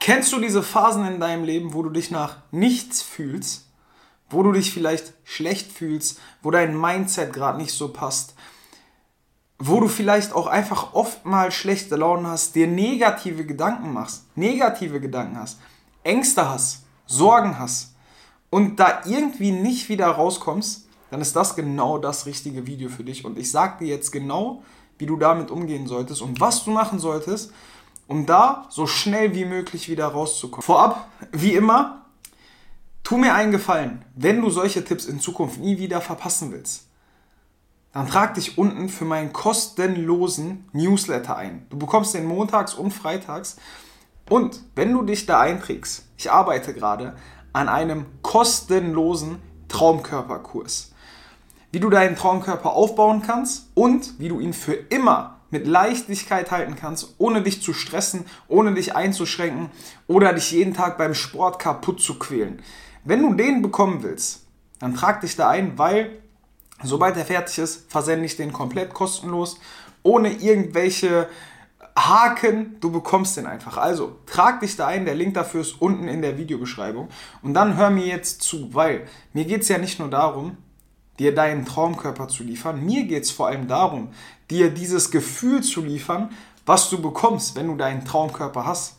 Kennst du diese Phasen in deinem Leben, wo du dich nach nichts fühlst, wo du dich vielleicht schlecht fühlst, wo dein Mindset gerade nicht so passt, wo du vielleicht auch einfach oft mal schlechte Laune hast, dir negative Gedanken machst, negative Gedanken hast, Ängste hast, Sorgen hast und da irgendwie nicht wieder rauskommst, dann ist das genau das richtige Video für dich. Und ich sage dir jetzt genau, wie du damit umgehen solltest und was du machen solltest, um da so schnell wie möglich wieder rauszukommen. Vorab, wie immer, tu mir einen Gefallen, wenn du solche Tipps in Zukunft nie wieder verpassen willst. Dann trag dich unten für meinen kostenlosen Newsletter ein. Du bekommst den montags und freitags. Und wenn du dich da einträgst, ich arbeite gerade an einem kostenlosen Traumkörperkurs. Wie du deinen Traumkörper aufbauen kannst und wie du ihn für immer mit Leichtigkeit halten kannst, ohne dich zu stressen, ohne dich einzuschränken oder dich jeden Tag beim Sport kaputt zu quälen. Wenn du den bekommen willst, dann trag dich da ein, weil sobald er fertig ist, versende ich den komplett kostenlos, ohne irgendwelche Haken, du bekommst den einfach. Also trag dich da ein, der Link dafür ist unten in der Videobeschreibung. Und dann hör mir jetzt zu, weil mir geht es ja nicht nur darum, dir deinen Traumkörper zu liefern, mir geht es vor allem darum, dir dieses Gefühl zu liefern, was du bekommst, wenn du deinen Traumkörper hast.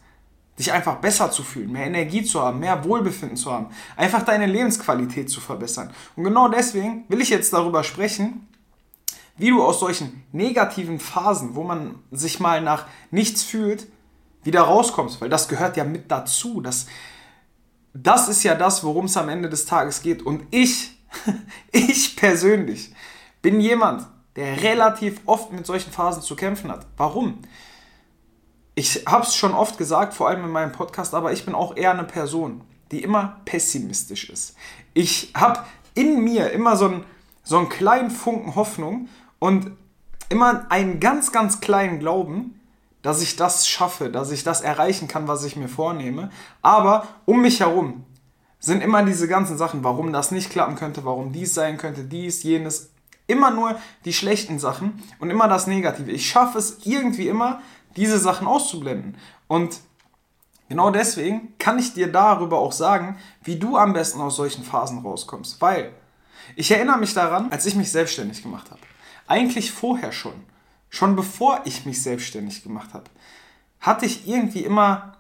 Dich einfach besser zu fühlen, mehr Energie zu haben, mehr Wohlbefinden zu haben, einfach deine Lebensqualität zu verbessern. Und genau deswegen will ich jetzt darüber sprechen, wie du aus solchen negativen Phasen, wo man sich mal nach nichts fühlt, wieder rauskommst, weil das gehört ja mit dazu. Das, das ist ja das, worum es am Ende des Tages geht. Und ich, ich persönlich bin jemand, der relativ oft mit solchen Phasen zu kämpfen hat. Warum? Ich habe es schon oft gesagt, vor allem in meinem Podcast, aber ich bin auch eher eine Person, die immer pessimistisch ist. Ich habe in mir immer so einen, so einen kleinen Funken Hoffnung und immer einen ganz, ganz kleinen Glauben, dass ich das schaffe, dass ich das erreichen kann, was ich mir vornehme. Aber um mich herum sind immer diese ganzen Sachen, warum das nicht klappen könnte, warum dies sein könnte, dies, jenes, Immer nur die schlechten Sachen und immer das Negative. Ich schaffe es irgendwie immer, diese Sachen auszublenden. Und genau deswegen kann ich dir darüber auch sagen, wie du am besten aus solchen Phasen rauskommst. Weil ich erinnere mich daran, als ich mich selbstständig gemacht habe. Eigentlich vorher schon. Schon bevor ich mich selbstständig gemacht habe. Hatte ich irgendwie immer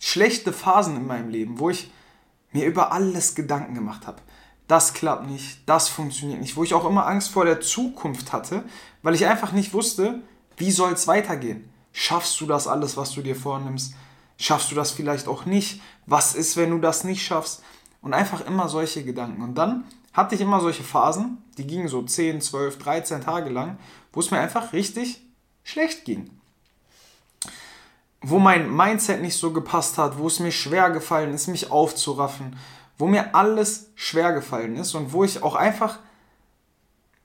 schlechte Phasen in meinem Leben, wo ich mir über alles Gedanken gemacht habe das klappt nicht, das funktioniert nicht, wo ich auch immer Angst vor der Zukunft hatte, weil ich einfach nicht wusste, wie soll es weitergehen. Schaffst du das alles, was du dir vornimmst? Schaffst du das vielleicht auch nicht? Was ist, wenn du das nicht schaffst? Und einfach immer solche Gedanken. Und dann hatte ich immer solche Phasen, die gingen so 10, 12, 13 Tage lang, wo es mir einfach richtig schlecht ging. Wo mein Mindset nicht so gepasst hat, wo es mir schwer gefallen ist, mich aufzuraffen, wo mir alles schwer gefallen ist und wo ich auch einfach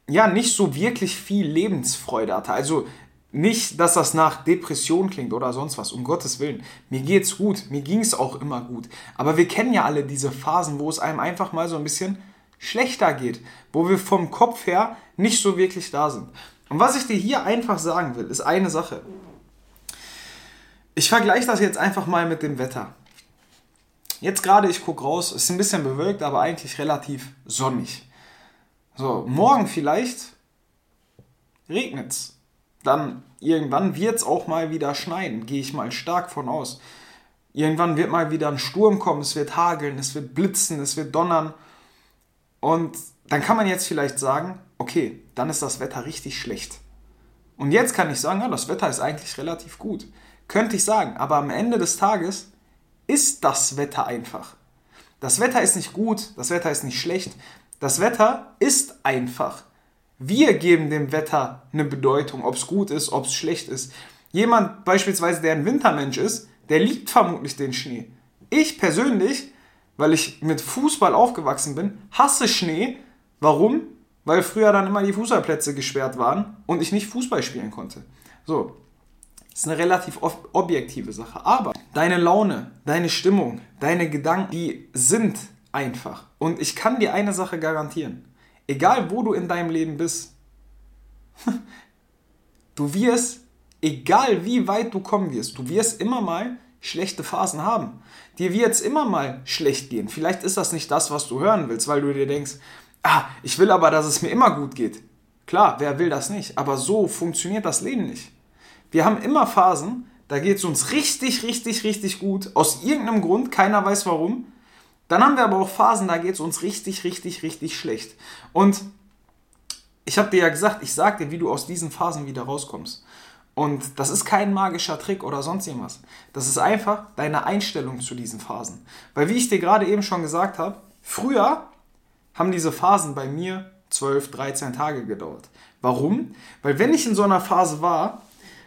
ja nicht so wirklich viel Lebensfreude hatte. Also nicht, dass das nach Depression klingt oder sonst was, um Gottes Willen. Mir geht's gut, mir ging's auch immer gut. Aber wir kennen ja alle diese Phasen, wo es einem einfach mal so ein bisschen schlechter geht, wo wir vom Kopf her nicht so wirklich da sind. Und was ich dir hier einfach sagen will, ist eine Sache. Ich vergleiche das jetzt einfach mal mit dem Wetter. Jetzt gerade, ich gucke raus, ist ein bisschen bewölkt, aber eigentlich relativ sonnig. So, morgen vielleicht regnet es. Dann irgendwann wird es auch mal wieder schneien, gehe ich mal stark von aus. Irgendwann wird mal wieder ein Sturm kommen, es wird hageln, es wird blitzen, es wird donnern. Und dann kann man jetzt vielleicht sagen, okay, dann ist das Wetter richtig schlecht. Und jetzt kann ich sagen, ja, das Wetter ist eigentlich relativ gut. Könnte ich sagen, aber am Ende des Tages ist das Wetter einfach. Das Wetter ist nicht gut, das Wetter ist nicht schlecht. Das Wetter ist einfach. Wir geben dem Wetter eine Bedeutung, ob es gut ist, ob es schlecht ist. Jemand beispielsweise, der ein Wintermensch ist, der liebt vermutlich den Schnee. Ich persönlich, weil ich mit Fußball aufgewachsen bin, hasse Schnee. Warum? Weil früher dann immer die Fußballplätze gesperrt waren und ich nicht Fußball spielen konnte. So, das ist eine relativ objektive Sache. Aber deine Laune, deine Stimmung, deine Gedanken, die sind einfach. Und ich kann dir eine Sache garantieren. Egal wo du in deinem Leben bist, du wirst, egal wie weit du kommen wirst, du wirst immer mal schlechte Phasen haben. Dir wird es immer mal schlecht gehen. Vielleicht ist das nicht das, was du hören willst, weil du dir denkst, ah, ich will aber, dass es mir immer gut geht. Klar, wer will das nicht? Aber so funktioniert das Leben nicht. Wir haben immer Phasen, da geht es uns richtig, richtig, richtig gut. Aus irgendeinem Grund, keiner weiß warum. Dann haben wir aber auch Phasen, da geht es uns richtig, richtig, richtig schlecht. Und ich habe dir ja gesagt, ich sage dir, wie du aus diesen Phasen wieder rauskommst. Und das ist kein magischer Trick oder sonst irgendwas. Das ist einfach deine Einstellung zu diesen Phasen. Weil wie ich dir gerade eben schon gesagt habe, früher haben diese Phasen bei mir 12, 13 Tage gedauert. Warum? Weil wenn ich in so einer Phase war,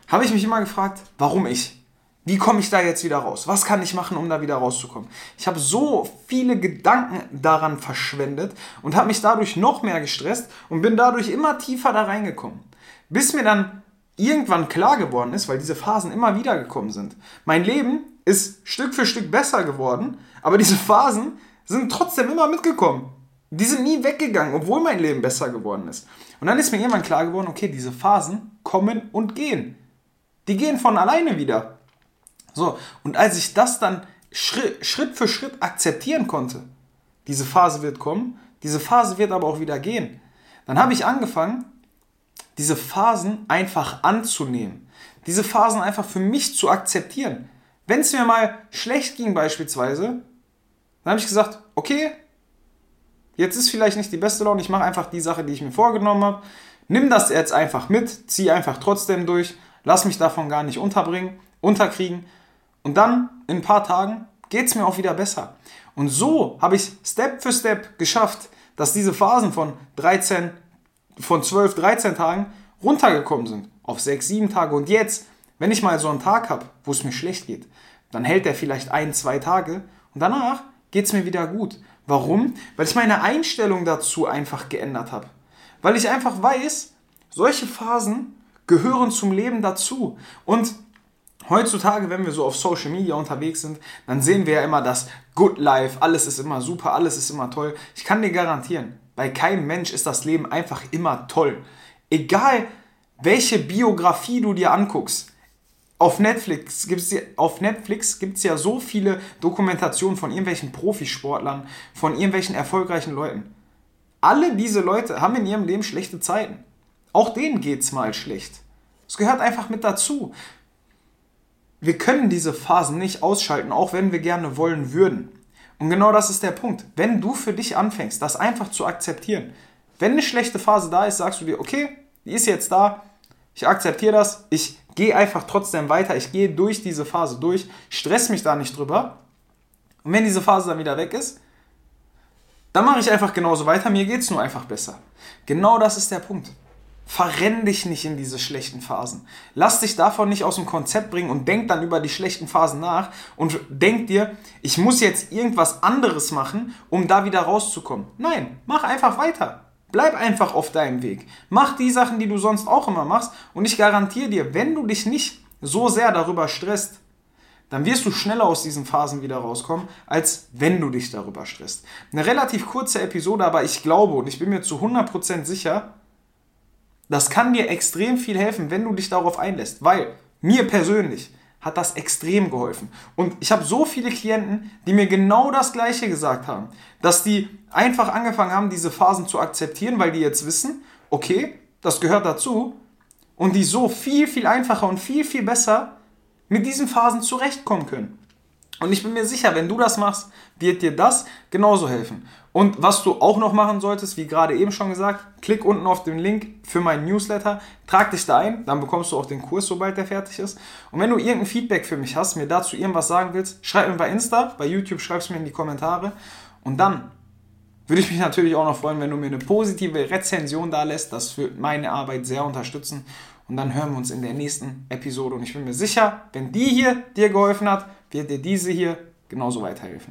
habe ich mich immer gefragt, warum ich? Wie komme ich da jetzt wieder raus? Was kann ich machen, um da wieder rauszukommen? Ich habe so viele Gedanken daran verschwendet und habe mich dadurch noch mehr gestresst und bin dadurch immer tiefer da reingekommen. Bis mir dann irgendwann klar geworden ist, weil diese Phasen immer wieder gekommen sind. Mein Leben ist Stück für Stück besser geworden, aber diese Phasen sind trotzdem immer mitgekommen. Die sind nie weggegangen, obwohl mein Leben besser geworden ist. Und dann ist mir irgendwann klar geworden, okay, diese Phasen kommen und gehen. Die gehen von alleine wieder. So, und als ich das dann Schritt, Schritt für Schritt akzeptieren konnte, diese Phase wird kommen, diese Phase wird aber auch wieder gehen, dann habe ich angefangen, diese Phasen einfach anzunehmen. Diese Phasen einfach für mich zu akzeptieren. Wenn es mir mal schlecht ging beispielsweise, dann habe ich gesagt, okay, jetzt ist vielleicht nicht die beste Laune, ich mache einfach die Sache, die ich mir vorgenommen habe. Nimm das jetzt einfach mit, zieh einfach trotzdem durch, lass mich davon gar nicht unterbringen, unterkriegen und dann in ein paar Tagen geht es mir auch wieder besser. Und so habe ich Step für Step geschafft, dass diese Phasen von 13, von 12, 13 Tagen runtergekommen sind auf 6, 7 Tage. Und jetzt, wenn ich mal so einen Tag habe, wo es mir schlecht geht, dann hält der vielleicht ein, zwei Tage und danach geht es mir wieder gut. Warum? Weil ich meine Einstellung dazu einfach geändert habe. Weil ich einfach weiß, solche Phasen gehören zum Leben dazu. Und Heutzutage, wenn wir so auf Social Media unterwegs sind, dann sehen wir ja immer das Good Life, alles ist immer super, alles ist immer toll. Ich kann dir garantieren, bei keinem Mensch ist das Leben einfach immer toll. Egal, welche Biografie du dir anguckst. Auf Netflix gibt es ja so viele Dokumentationen von irgendwelchen Profisportlern, von irgendwelchen erfolgreichen Leuten. Alle diese Leute haben in ihrem Leben schlechte Zeiten. Auch denen geht es mal schlecht. Es gehört einfach mit dazu wir können diese Phasen nicht ausschalten, auch wenn wir gerne wollen würden. Und genau das ist der Punkt. Wenn du für dich anfängst, das einfach zu akzeptieren, wenn eine schlechte Phase da ist, sagst du dir, okay, die ist jetzt da, ich akzeptiere das, ich gehe einfach trotzdem weiter, ich gehe durch diese Phase durch, stress mich da nicht drüber. Und wenn diese Phase dann wieder weg ist, dann mache ich einfach genauso weiter, mir geht es nur einfach besser. Genau das ist der Punkt. Verrenn dich nicht in diese schlechten Phasen. Lass dich davon nicht aus dem Konzept bringen und denk dann über die schlechten Phasen nach und denk dir, ich muss jetzt irgendwas anderes machen, um da wieder rauszukommen. Nein, mach einfach weiter. Bleib einfach auf deinem Weg. Mach die Sachen, die du sonst auch immer machst und ich garantiere dir, wenn du dich nicht so sehr darüber stresst, dann wirst du schneller aus diesen Phasen wieder rauskommen, als wenn du dich darüber stresst. Eine relativ kurze Episode, aber ich glaube und ich bin mir zu 100% sicher, das kann dir extrem viel helfen, wenn du dich darauf einlässt, weil mir persönlich hat das extrem geholfen. Und ich habe so viele Klienten, die mir genau das Gleiche gesagt haben, dass die einfach angefangen haben, diese Phasen zu akzeptieren, weil die jetzt wissen, okay, das gehört dazu, und die so viel, viel einfacher und viel, viel besser mit diesen Phasen zurechtkommen können. Und ich bin mir sicher, wenn du das machst, wird dir das genauso helfen. Und was du auch noch machen solltest, wie gerade eben schon gesagt, klick unten auf den Link für meinen Newsletter, trag dich da ein, dann bekommst du auch den Kurs, sobald der fertig ist. Und wenn du irgendein Feedback für mich hast, mir dazu irgendwas sagen willst, schreib mir bei Insta, bei YouTube schreibst du mir in die Kommentare. Und dann würde ich mich natürlich auch noch freuen, wenn du mir eine positive Rezension da lässt. Das wird meine Arbeit sehr unterstützen. Und dann hören wir uns in der nächsten Episode. Und ich bin mir sicher, wenn die hier dir geholfen hat, wird dir diese hier genauso weiterhelfen.